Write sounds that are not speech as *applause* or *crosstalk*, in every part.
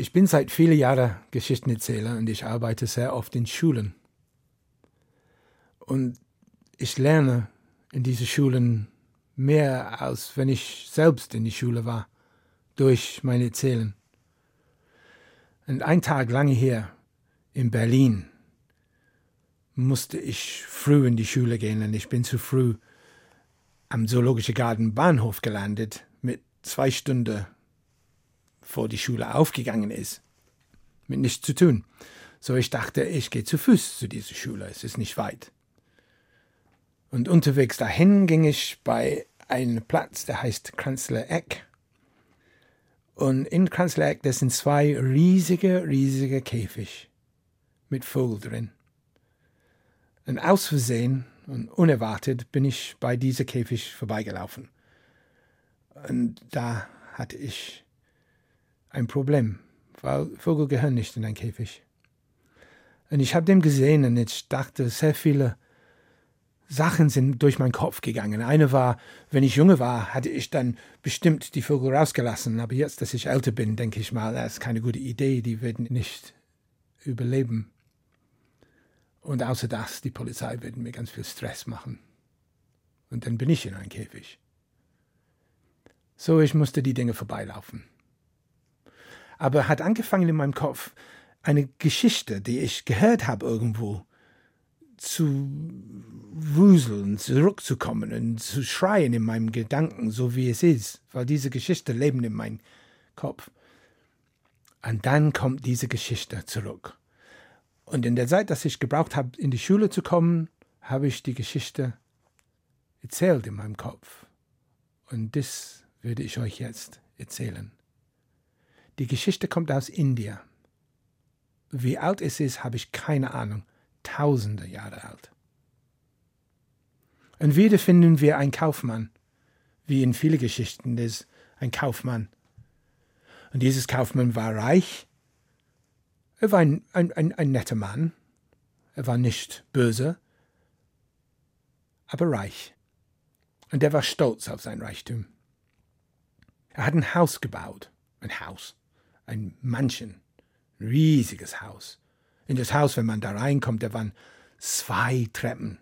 Ich bin seit vielen Jahren Geschichtenerzähler und ich arbeite sehr oft in Schulen. Und ich lerne in diesen Schulen mehr, als wenn ich selbst in die Schule war, durch mein Erzählen. Und ein Tag lange her in Berlin musste ich früh in die Schule gehen und ich bin zu früh am Zoologischen Garten Bahnhof gelandet mit zwei Stunden vor die Schule aufgegangen ist. Mit nichts zu tun. So ich dachte, ich gehe zu Fuß zu dieser Schule, es ist nicht weit. Und unterwegs dahin ging ich bei einem Platz, der heißt Kranzler Eck. Und in Kranzler Eck, das sind zwei riesige, riesige Käfig mit Vogel drin. Und aus Versehen und unerwartet bin ich bei dieser Käfig vorbeigelaufen. Und da hatte ich ein Problem, weil Vögel gehören nicht in ein Käfig. Und ich habe dem gesehen und ich dachte, sehr viele Sachen sind durch meinen Kopf gegangen. Eine war, wenn ich junge war, hatte ich dann bestimmt die Vögel rausgelassen. Aber jetzt, dass ich älter bin, denke ich mal, das ist keine gute Idee, die werden nicht überleben. Und außer das, die Polizei wird mir ganz viel Stress machen. Und dann bin ich in einem Käfig. So, ich musste die Dinge vorbeilaufen aber hat angefangen in meinem Kopf eine Geschichte, die ich gehört habe irgendwo, zu wuseln, zurückzukommen und zu schreien in meinem Gedanken, so wie es ist, weil diese Geschichte leben in meinem Kopf. Und dann kommt diese Geschichte zurück. Und in der Zeit, dass ich gebraucht habe, in die Schule zu kommen, habe ich die Geschichte erzählt in meinem Kopf. Und das würde ich euch jetzt erzählen. Die Geschichte kommt aus Indien. Wie alt es ist, habe ich keine Ahnung. Tausende Jahre alt. Und wieder finden wir einen Kaufmann, wie in vielen Geschichten ist ein Kaufmann. Und dieses Kaufmann war reich. Er war ein, ein, ein, ein netter Mann. Er war nicht böse, aber reich. Und er war stolz auf sein Reichtum. Er hat ein Haus gebaut. Ein Haus ein Mansion, riesiges Haus. In das Haus, wenn man da reinkommt, da waren zwei Treppen.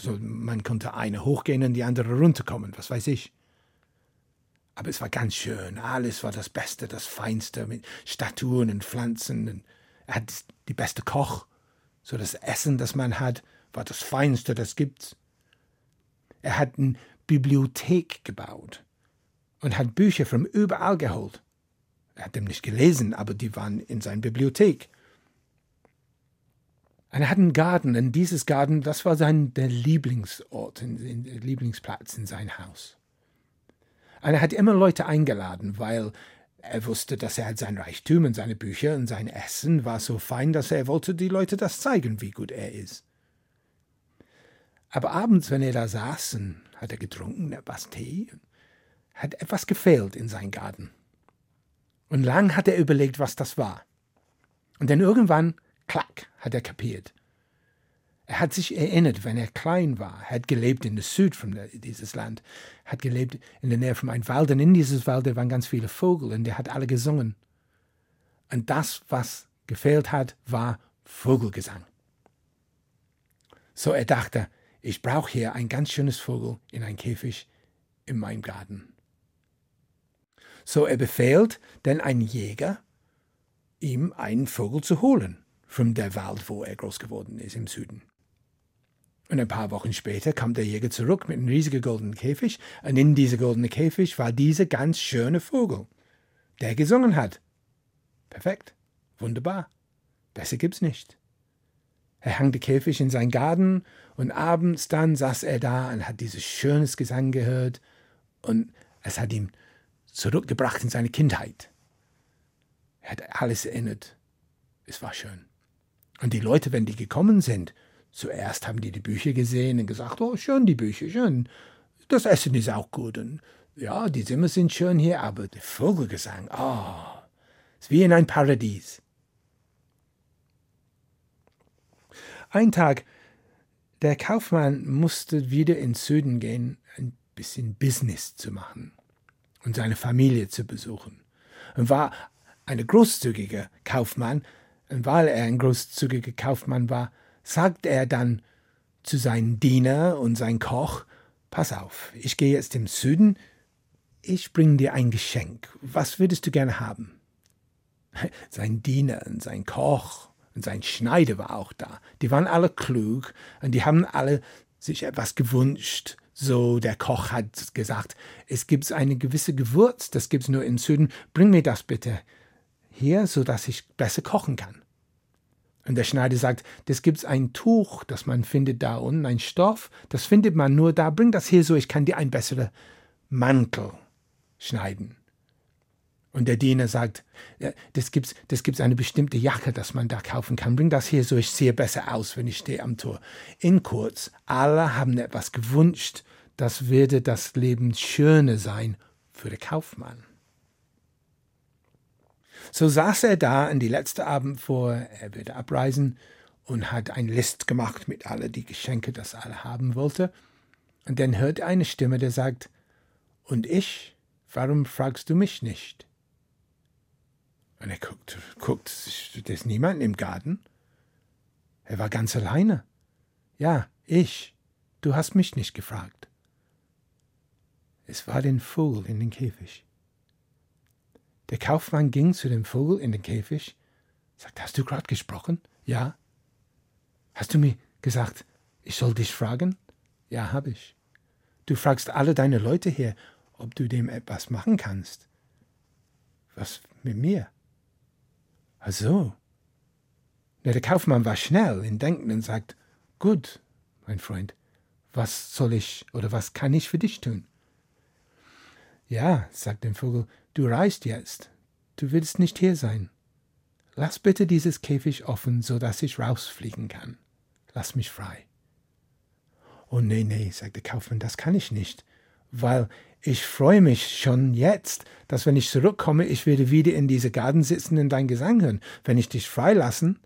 So, man konnte eine hochgehen und die andere runterkommen, was weiß ich. Aber es war ganz schön, alles war das Beste, das Feinste, mit Statuen und Pflanzen. er hat die beste Koch, so das Essen, das man hat, war das Feinste, das gibt's. Er hat eine Bibliothek gebaut und hat Bücher von überall geholt. Er hat dem nicht gelesen, aber die waren in seiner Bibliothek. Er hat einen Garten, und dieses Garten, das war sein der Lieblingsort, in, der Lieblingsplatz in sein Haus. Und er hat immer Leute eingeladen, weil er wusste, dass er sein Reichtum und seine Bücher und sein Essen war so fein, dass er wollte die Leute das zeigen, wie gut er ist. Aber abends, wenn er da saß, hat er getrunken, etwas Tee, hat etwas gefehlt in seinem Garten. Und lang hat er überlegt, was das war. Und dann irgendwann, klack, hat er kapiert. Er hat sich erinnert, wenn er klein war. Er hat gelebt in der Süd von dieses Land. Er hat gelebt in der Nähe von einem Wald. Und in dieses Wald waren ganz viele Vögel und er hat alle gesungen. Und das, was gefehlt hat, war Vogelgesang. So er dachte, ich brauche hier ein ganz schönes Vogel in ein Käfig in meinem Garten. So er befehlt denn ein Jäger, ihm einen Vogel zu holen, von der Wald, wo er groß geworden ist, im Süden. Und ein paar Wochen später kam der Jäger zurück mit einem riesigen goldenen Käfig, und in diesem goldenen Käfig war dieser ganz schöne Vogel, der gesungen hat. Perfekt, wunderbar, besser gibt's nicht. Er hang den Käfig in seinen Garten, und abends dann saß er da und hat dieses schönes Gesang gehört, und es hat ihm zurückgebracht in seine Kindheit. Er hat alles erinnert. Es war schön. Und die Leute, wenn die gekommen sind, zuerst haben die die Bücher gesehen und gesagt, oh, schön die Bücher, schön. Das Essen ist auch gut. Und ja, die Zimmer sind schön hier, aber der Vogelgesang, oh, ist wie in ein Paradies. Ein Tag, der Kaufmann musste wieder ins Süden gehen, ein bisschen Business zu machen und seine Familie zu besuchen und war ein großzügiger Kaufmann, und weil er ein großzügiger Kaufmann war, sagt er dann zu seinem Diener und sein Koch, Pass auf, ich gehe jetzt im Süden, ich bringe dir ein Geschenk. Was würdest du gerne haben? *laughs* Sein Diener und sein Koch und sein Schneider war auch da. Die waren alle klug und die haben alle sich etwas gewünscht. So, der Koch hat gesagt, es gibt eine gewisse Gewürz, das gibt es nur im Süden, bring mir das bitte hier, so dass ich besser kochen kann. Und der Schneider sagt, das gibt's ein Tuch, das man findet da unten, ein Stoff, das findet man nur da, bring das hier so, ich kann dir ein besserer Mantel schneiden. Und der Diener sagt, das gibt's, das gibt's eine bestimmte Jacke, das man da kaufen kann. Bring das hier so, ich sehe besser aus, wenn ich stehe am Tor. In kurz, alle haben etwas gewünscht, das würde das Leben schöner sein für den Kaufmann. So saß er da an die letzte Abend vor, er würde abreisen und hat ein List gemacht mit alle die Geschenke, das er haben wollte. Und dann hört er eine Stimme, der sagt, und ich, warum fragst du mich nicht? Und er guckt, guckt, ist das niemand im Garten? Er war ganz alleine. Ja, ich. Du hast mich nicht gefragt. Es war den Vogel in den Käfig. Der Kaufmann ging zu dem Vogel in den Käfig, sagte, hast du gerade gesprochen? Ja. Hast du mir gesagt, ich soll dich fragen? Ja, habe ich. Du fragst alle deine Leute hier, ob du dem etwas machen kannst. Was mit mir? Ach so. Na, der Kaufmann war schnell in Denken und sagt, gut, mein Freund, was soll ich oder was kann ich für dich tun? Ja, sagt der Vogel, du reist jetzt. Du willst nicht hier sein. Lass bitte dieses Käfig offen, so dass ich rausfliegen kann. Lass mich frei. Oh nee, nee, sagt der Kaufmann, das kann ich nicht, weil ich freue mich schon jetzt, dass wenn ich zurückkomme, ich werde wieder in diese Garten sitzen und dein Gesang hören. Wenn ich dich freilassen,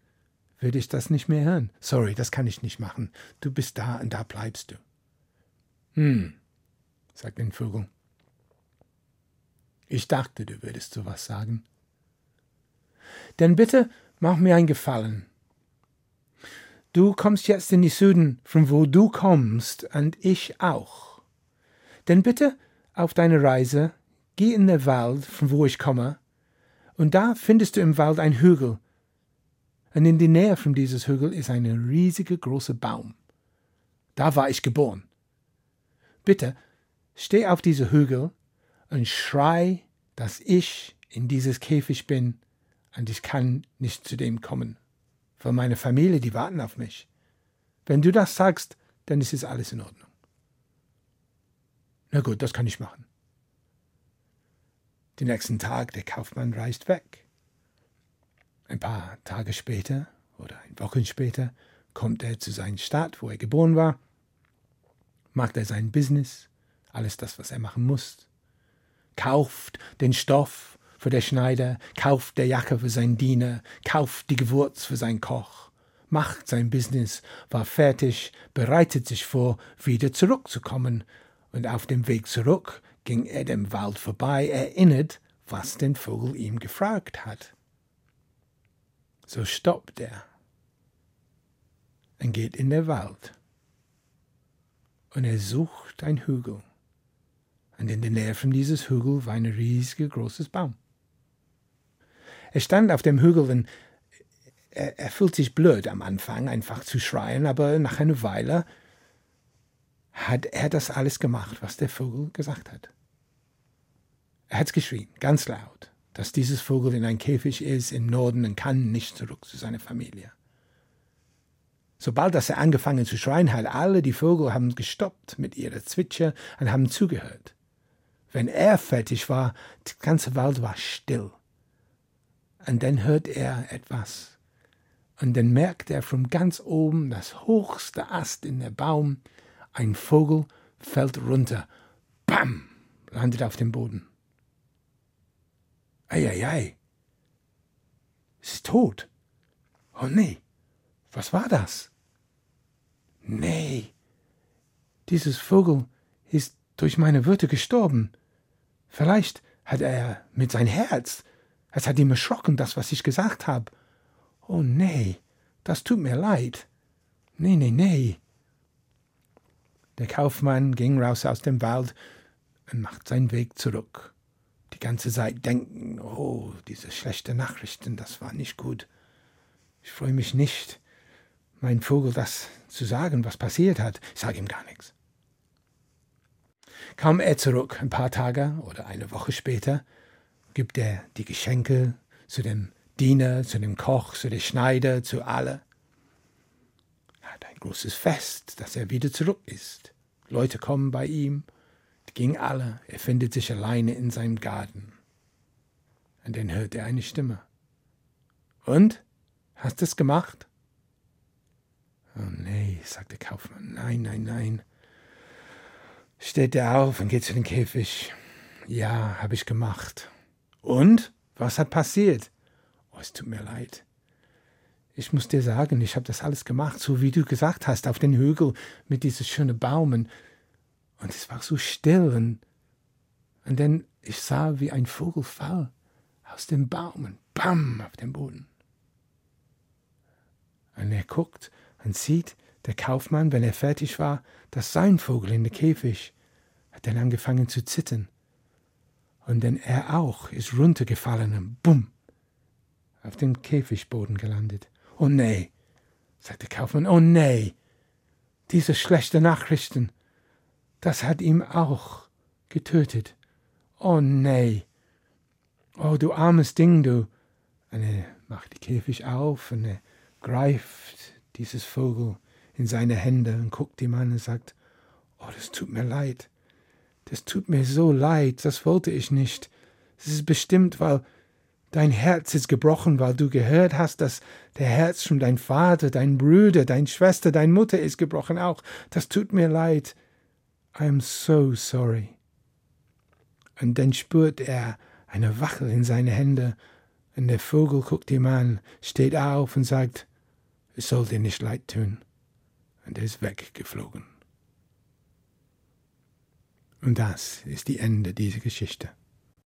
würde ich das nicht mehr hören. Sorry, das kann ich nicht machen. Du bist da und da bleibst du. Hm, sagt der Vogel. Ich dachte, du würdest so was sagen. Denn bitte mach mir einen Gefallen. Du kommst jetzt in die Süden, von wo du kommst, und ich auch. Denn bitte auf deine Reise geh in den Wald, von wo ich komme, und da findest du im Wald ein Hügel. Und in der Nähe von dieses Hügel ist ein riesiger großer Baum. Da war ich geboren. Bitte steh auf diese Hügel und schrei, dass ich in dieses Käfig bin und ich kann nicht zu dem kommen. Weil meine Familie, die warten auf mich. Wenn du das sagst, dann ist es alles in Ordnung. Na gut, das kann ich machen. Den nächsten Tag, der Kaufmann reist weg. Ein paar Tage später oder ein Wochen später kommt er zu seiner Stadt, wo er geboren war, macht er sein Business, alles das, was er machen muss, kauft den Stoff für den Schneider, kauft der Jacke für seinen Diener, kauft die Gewürz für seinen Koch, macht sein Business, war fertig, bereitet sich vor, wieder zurückzukommen, und auf dem Weg zurück ging er dem Wald vorbei, erinnert, was den Vogel ihm gefragt hat. So stoppt er und geht in den Wald. Und er sucht ein Hügel und in der Nähe von dieses Hügel war ein riesiger großes Baum. Er stand auf dem Hügel und er, er fühlt sich blöd am Anfang, einfach zu schreien, aber nach einer Weile hat er das alles gemacht, was der Vogel gesagt hat. Er hat geschrien, ganz laut, dass dieses Vogel in ein Käfig ist im Norden und kann nicht zurück zu seiner Familie. Sobald dass er angefangen zu schreien hat, alle die Vögel haben gestoppt mit ihrer Zwitscher und haben zugehört. Wenn er fertig war, die ganze Wald war still. Und dann hört er etwas. Und dann merkt er von ganz oben, das hochste Ast in der Baum, ein Vogel fällt runter. Bam! landet auf dem Boden. Eieiei. Es ist tot. Oh nee. Was war das? Nee. Dieses Vogel ist durch meine Würde gestorben. Vielleicht hat er mit sein Herz Es hat ihm erschrocken, das, was ich gesagt habe. Oh nee, das tut mir leid. Nee, nee, nee. Der Kaufmann ging raus aus dem Wald und macht seinen Weg zurück. Die ganze Zeit denken, oh, diese schlechten Nachrichten, das war nicht gut. Ich freue mich nicht, mein Vogel das zu sagen, was passiert hat. Ich sage ihm gar nichts. Kam er zurück, ein paar Tage oder eine Woche später, gibt er die Geschenke zu dem Diener, zu dem Koch, zu dem Schneider, zu alle. Er hat ein großes Fest, dass er wieder zurück ist. Leute kommen bei ihm, die gingen alle, er findet sich alleine in seinem Garten. Und dann hört er eine Stimme. Und? Hast du es gemacht? Oh nee, sagt der Kaufmann. Nein, nein, nein. Steht er auf und geht zu dem Käfig. Ja, habe ich gemacht. Und? Was hat passiert? Oh, es tut mir leid. Ich muss dir sagen, ich habe das alles gemacht, so wie du gesagt hast, auf den Hügel mit diesen schönen Baumen. Und es war so still. Und, und dann ich sah, wie ein Vogel fall aus dem Baum und bam auf den Boden. Und er guckt und sieht, der Kaufmann, wenn er fertig war, dass sein Vogel in der Käfig hat dann angefangen zu zittern. Und dann er auch ist runtergefallen und bumm auf dem Käfigboden gelandet. Oh nee, sagt der Kaufmann, oh nee, diese schlechten Nachrichten, das hat ihm auch getötet. Oh nee, oh du armes Ding, du. Und er macht die Käfig auf und er greift dieses Vogel in seine Hände und guckt ihm an und sagt, oh, das tut mir leid. Das tut mir so leid, das wollte ich nicht. Es ist bestimmt, weil dein Herz ist gebrochen, weil du gehört hast, dass der Herz von dein Vater, dein Bruder, dein Schwester, dein Mutter ist gebrochen auch. Das tut mir leid. I am so sorry. Und dann spürt er eine Wachel in seine Hände, und der Vogel guckt ihm an, steht auf und sagt, es soll dir nicht leid tun. Und er ist weggeflogen. Und das ist die Ende dieser Geschichte.